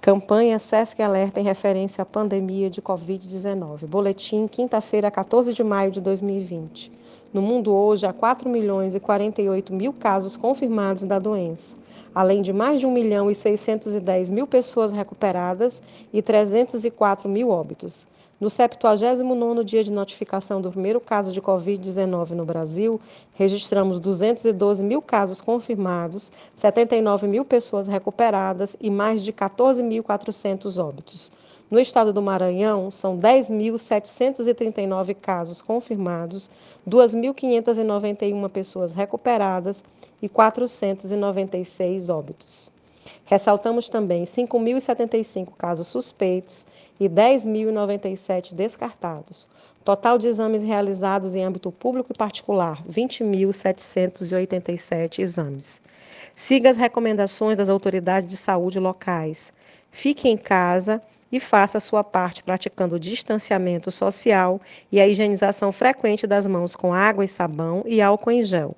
Campanha SESC Alerta em referência à pandemia de Covid-19. Boletim, quinta-feira, 14 de maio de 2020. No mundo hoje, há 4 milhões e 48 mil casos confirmados da doença, além de mais de 1 milhão e 610 mil pessoas recuperadas e 304 mil óbitos. No 79º dia de notificação do primeiro caso de Covid-19 no Brasil, registramos 212 mil casos confirmados, 79 mil pessoas recuperadas e mais de 14.400 óbitos. No estado do Maranhão, são 10.739 casos confirmados, 2.591 pessoas recuperadas e 496 óbitos. Ressaltamos também 5.075 casos suspeitos e 10.097 descartados. Total de exames realizados em âmbito público e particular, 20.787 exames. Siga as recomendações das autoridades de saúde locais. Fique em casa e faça a sua parte praticando o distanciamento social e a higienização frequente das mãos com água e sabão e álcool em gel.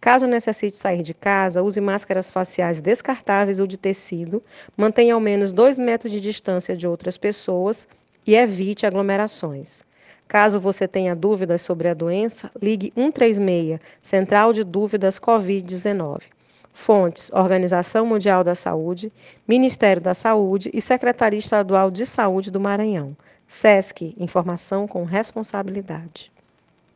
Caso necessite sair de casa, use máscaras faciais descartáveis ou de tecido, mantenha ao menos dois metros de distância de outras pessoas e evite aglomerações. Caso você tenha dúvidas sobre a doença, ligue 136, Central de Dúvidas Covid-19. Fontes: Organização Mundial da Saúde, Ministério da Saúde e Secretaria Estadual de Saúde do Maranhão. SESC Informação com Responsabilidade.